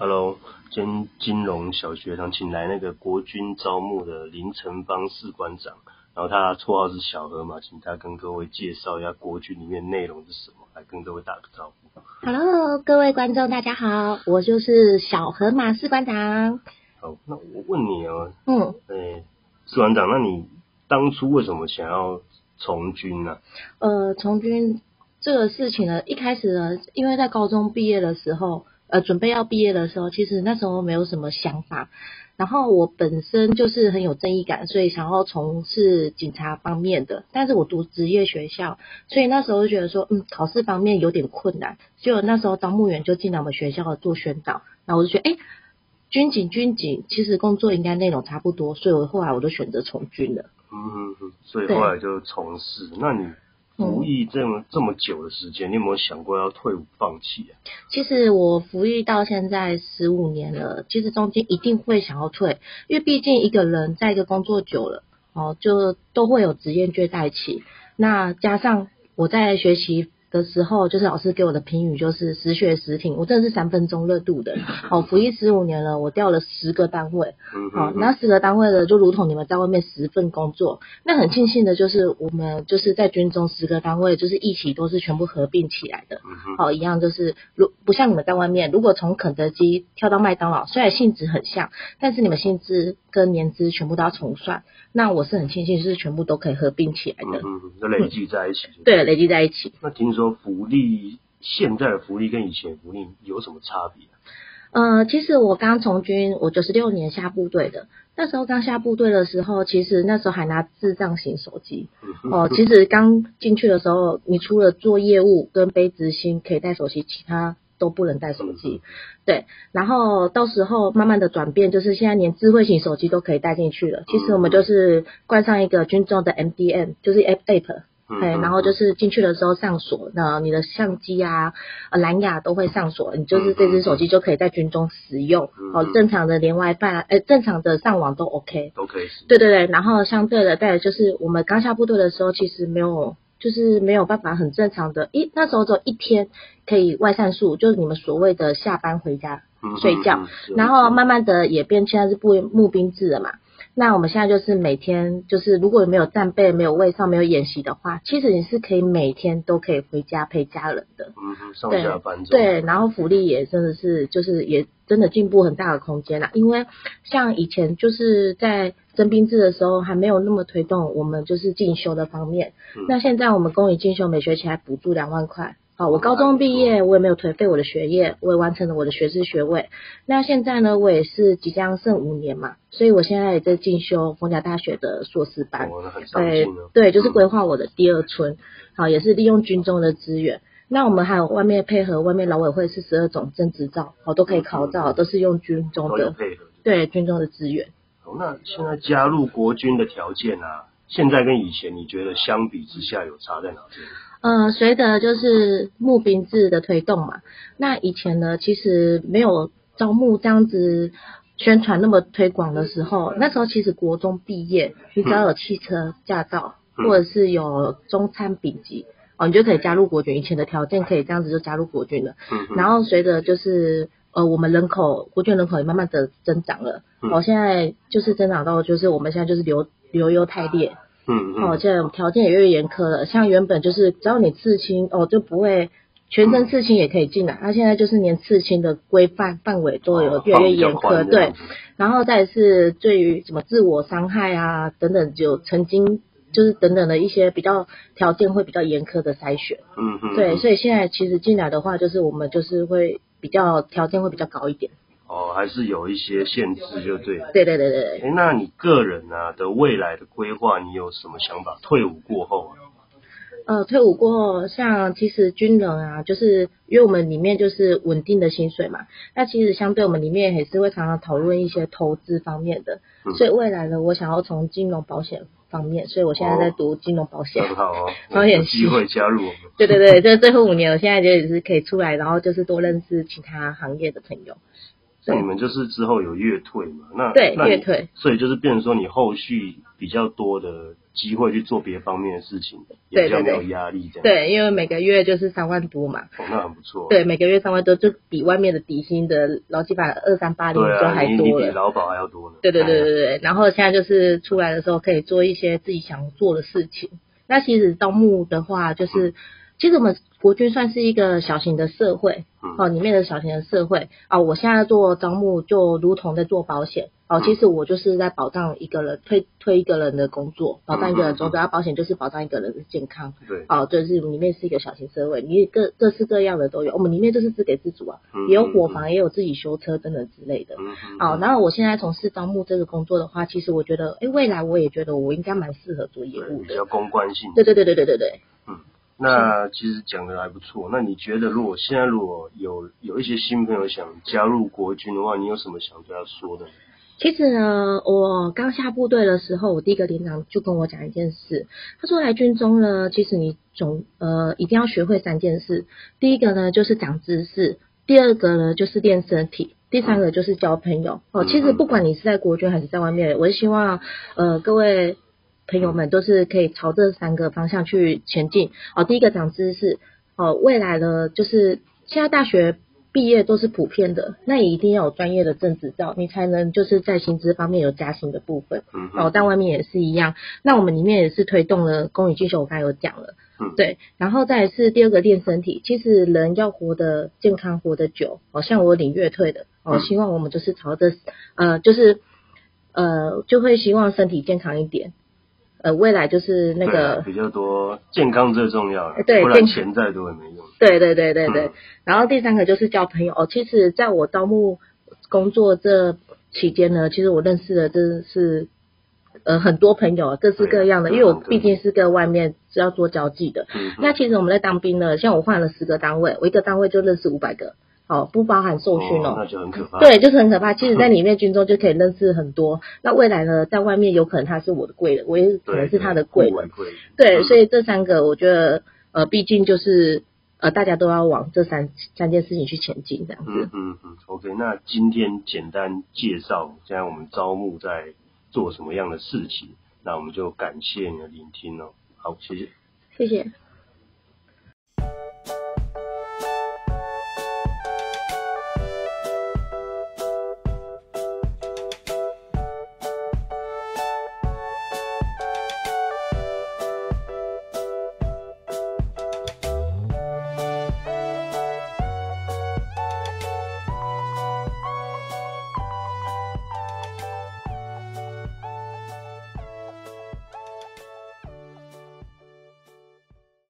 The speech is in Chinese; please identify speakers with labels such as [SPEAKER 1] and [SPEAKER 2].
[SPEAKER 1] Hello，今天金融小学堂请来那个国军招募的林成邦士官长，然后他绰号是小河马，请他跟各位介绍一下国军里面内容是什么，来跟各位打个招呼。
[SPEAKER 2] Hello，各位观众，大家好，我就是小河马士官长。
[SPEAKER 1] 好，那我问你哦，
[SPEAKER 2] 嗯，
[SPEAKER 1] 诶、士官长，那你当初为什么想要从军呢、
[SPEAKER 2] 呃，从军这个事情呢，一开始呢，因为在高中毕业的时候，呃，准备要毕业的时候，其实那时候没有什么想法。然后我本身就是很有正义感，所以想要从事警察方面的。但是我读职业学校，所以那时候就觉得说，嗯，考试方面有点困难。就那时候招募员就进来我们学校做宣导，然后我就觉得，哎，军警军警其实工作应该内容差不多，所以我后来我就选择从军了。
[SPEAKER 1] 嗯哼，所以
[SPEAKER 2] 对
[SPEAKER 1] 后来就从事。那你服役这么、这么久的时间，你有没有想过要退伍放弃啊？
[SPEAKER 2] 其实我服役到现在十五年了，其实中间一定会想要退，因为毕竟一个人在一个工作久了，哦，就都会有职业倦怠期。那加上我在学习的时候，就是老师给我的评语就是实学实听，我真的是三分钟热度的。哦，服役十五年了，我调了十个单位，
[SPEAKER 1] 嗯
[SPEAKER 2] 好，
[SPEAKER 1] 哼
[SPEAKER 2] 那十个单位的就如同你们在外面十份工作，那很庆幸的就是我们就是在军中十个单位，就是一起都是全部合并起来的。好，一样就是如不像你们在外面，如果从肯德基跳到麦当劳，虽然性质很像，但是你们薪资跟年资全部都要重算。那我是很庆幸，就是全部都可以合并起来的，
[SPEAKER 1] 嗯哼，就累积在一起。
[SPEAKER 2] 对，累积在一起。
[SPEAKER 1] 那听说福利现在的福利跟以前福利有什么差别啊？
[SPEAKER 2] 呃，其实我刚从军，我九十六年下部队的，那时候刚下部队的时候，其实那时候还拿智障型手机。哦，其实刚进去的时候，你除了做业务跟背执行可以带手机，其他都不能带手机。对，然后到时候慢慢的转变，就是现在连智慧型手机都可以带进去了。其实我们就是冠上一个军中的 MDM，就是 App App。对，然后就是进去的时候上锁，那你的相机啊、呃蓝牙都会上锁，你就是这只手机就可以在军中使用，哦，正常的连 WiFi，呃，正常的上网都 OK。
[SPEAKER 1] 都可以使。
[SPEAKER 2] 对对对，然后相对的，再来就是我们刚下部队的时候，其实没有，就是没有办法很正常的，一那时候只有一天可以外散宿，就是你们所谓的下班回家睡觉然后慢慢的也变，现在是步募兵制了嘛。那我们现在就是每天，就是如果没有战备、没有卫上、没有演习的话，其实你是可以每天都可以回家陪家人的。
[SPEAKER 1] 嗯哼，上
[SPEAKER 2] 对
[SPEAKER 1] 下班中
[SPEAKER 2] 对，然后福利也真的是，就是也真的进步很大的空间啦。因为像以前就是在征兵制的时候，还没有那么推动我们就是进修的方面。
[SPEAKER 1] 嗯
[SPEAKER 2] 那现在我们公益进修每学期还补助两万块。好，我高中毕业，我也没有颓废我的学业，我也完成了我的学士学位。那现在呢，我也是即将剩五年嘛，所以我现在也在进修逢甲大学的硕士班。对就是
[SPEAKER 1] 嗯
[SPEAKER 2] 规划我的第二春，好，也是利用军中的资源。那我们还有外面配合外面劳委会四十二种证执照，好都可以考照，都是用军中的
[SPEAKER 1] 配合。
[SPEAKER 2] 对军中的资源。
[SPEAKER 1] 好，那现在加入国军的条件啊，现在跟以前你觉得相比之下有差在哪边？
[SPEAKER 2] 呃，随着就是募兵制的推动嘛，那以前呢其实没有招募这样子宣传那么推广的时候，那时候其实国中毕业，你只要有汽车驾照
[SPEAKER 1] 嗯
[SPEAKER 2] 或者是有中餐丙级。哦，你就可以加入国军，以前的条件可以这样子就加入国军了。
[SPEAKER 1] 嗯，
[SPEAKER 2] 然后随着就是呃我们人口国军人口也慢慢的增长了，
[SPEAKER 1] 嗯
[SPEAKER 2] 哦现在就是增长到就是我们现在就是留留优太劣，
[SPEAKER 1] 嗯
[SPEAKER 2] 哦
[SPEAKER 1] 嗯，
[SPEAKER 2] 现在条件也越来越严苛了，像原本就是只要你刺青哦就不会。全身刺青也可以进来，它现在就是连刺青的规范范围都有
[SPEAKER 1] 哦
[SPEAKER 2] 越来越严苛，对然后再是对于什么自我伤害啊等等，有曾经就是等等的一些比较条件会比较严苛的筛选。
[SPEAKER 1] 嗯嗯，
[SPEAKER 2] 对，
[SPEAKER 1] 嗯
[SPEAKER 2] 所以现在其实进来的话，就是我们就是会比较条件会比较高一点。
[SPEAKER 1] 哦，还是有一些限制，就对。
[SPEAKER 2] 对对对对对。
[SPEAKER 1] 哎，那你个人啊的未来的规划，你有什么想法？退伍过后啊，
[SPEAKER 2] 呃，退伍过后，像其实军人啊，就是因为我们里面就是稳定的薪水嘛，那其实相对我们里面也是会常常讨论一些投资方面的，
[SPEAKER 1] 嗯
[SPEAKER 2] 所以未来呢，我想要从金融保险方面，所以我现在在读金融保险。
[SPEAKER 1] 很好哦，
[SPEAKER 2] 保险
[SPEAKER 1] 有机会加入我们。
[SPEAKER 2] 对对对，这最后五年，我现在就也是可以出来，然后就是多认识其他行业的朋友。
[SPEAKER 1] 像你们就是之后有月退嘛，那
[SPEAKER 2] 对
[SPEAKER 1] 那
[SPEAKER 2] 月退，
[SPEAKER 1] 所以就是变成说你后续比较多的机会去做别方面的事情，也比较没有压力这样。，
[SPEAKER 2] 对，因为每个月就是三万多嘛，
[SPEAKER 1] 哦，那很不错。
[SPEAKER 2] 对，每个月三万多，就比外面的底薪的劳基法二三八零都还多了。
[SPEAKER 1] 比劳保还要多呢。
[SPEAKER 2] 对对对对对，然后现在就是出来的时候可以做一些自己想做的事情。那其实招募的话，就是其实我们国军算是一个小型的社会
[SPEAKER 1] 嗯
[SPEAKER 2] 哦，里面的小型的社会哦。我现在做招募就如同在做保险哦，
[SPEAKER 1] 嗯
[SPEAKER 2] 其实我就是在保障一个人推推一个人的工作，保障一个人的工
[SPEAKER 1] 嗯
[SPEAKER 2] 作，而保险就是保障一个人的健康。
[SPEAKER 1] 对，
[SPEAKER 2] 哦，就是里面是一个小型社会，你各各式各样的都有。我们里面就是自给自足啊，
[SPEAKER 1] 嗯
[SPEAKER 2] 也有伙房，也有自己修车等等之类的。
[SPEAKER 1] 嗯嗯
[SPEAKER 2] 好，然后我现在从事招募这个工作的话，其实我觉得，哎，未来我也觉得我应该蛮适合做业务的。
[SPEAKER 1] 对比较公关性。
[SPEAKER 2] 对对对对对对对。
[SPEAKER 1] 那其实讲的还不错。那你觉得，如果现在如果有有一些新朋友想加入国军的话，你有什么想对他说的？
[SPEAKER 2] 其实呢，我刚下部队的时候，我第一个连长就跟我讲一件事，他说来军中呢，其实你总呃一定要学会三件事，第一个呢就是长知识，第二个呢就是练身体。第三个就是交朋友哦，其实不管你是在国军还是在外面，我是希望呃各位朋友们都是可以朝这三个方向去前进哦。第一个长知识哦，未来呢就是现在大学毕业都是普遍的，那也一定要有专业的证执照，你才能就是在薪资方面有加薪的部分
[SPEAKER 1] 嗯
[SPEAKER 2] 哦。但外面也是一样，那我们里面也是推动了公益进修，我刚才有讲了。
[SPEAKER 1] 嗯，
[SPEAKER 2] 对，然后再是第二个练身体。其实人要活得健康、活得久，好、像我领月退的，哦，
[SPEAKER 1] 嗯
[SPEAKER 2] 希望我们就是朝着呃，就是呃，就会希望身体健康一点，呃，未来就是那个，
[SPEAKER 1] 啊比较多健康最重要了
[SPEAKER 2] 呃，对
[SPEAKER 1] 不然
[SPEAKER 2] 健
[SPEAKER 1] 钱再多也没用。
[SPEAKER 2] 对对对对对。
[SPEAKER 1] 嗯
[SPEAKER 2] 然后第三个就是交朋友哦。其实在我招募工作这期间呢，其实我认识的真的是呃很多朋友，各式各样的，因为我
[SPEAKER 1] 嗯
[SPEAKER 2] 毕竟是跟外面是要做交际的。
[SPEAKER 1] 嗯，
[SPEAKER 2] 那其实我们在当兵呢，像我换了十个单位，我一个单位就认识五百个，哦，不包含受训
[SPEAKER 1] 哦，
[SPEAKER 2] 哦。
[SPEAKER 1] 那就很可怕。
[SPEAKER 2] 对，就是很可怕。其实，在 里面军中就可以认识很多。那未来呢，在外面有可能他是我的贵人，我也可，能是他的
[SPEAKER 1] 贵人。
[SPEAKER 2] 对，
[SPEAKER 1] 嗯
[SPEAKER 2] 所以这三个我觉得，呃，毕竟就是呃，大家都要往这三三件事情去前进，这样子。
[SPEAKER 1] 嗯嗯嗯，OK，那今天简单介绍现在我们招募在做什么样的事情，那我们就感谢你的聆听哦。好，谢谢。
[SPEAKER 2] 谢谢。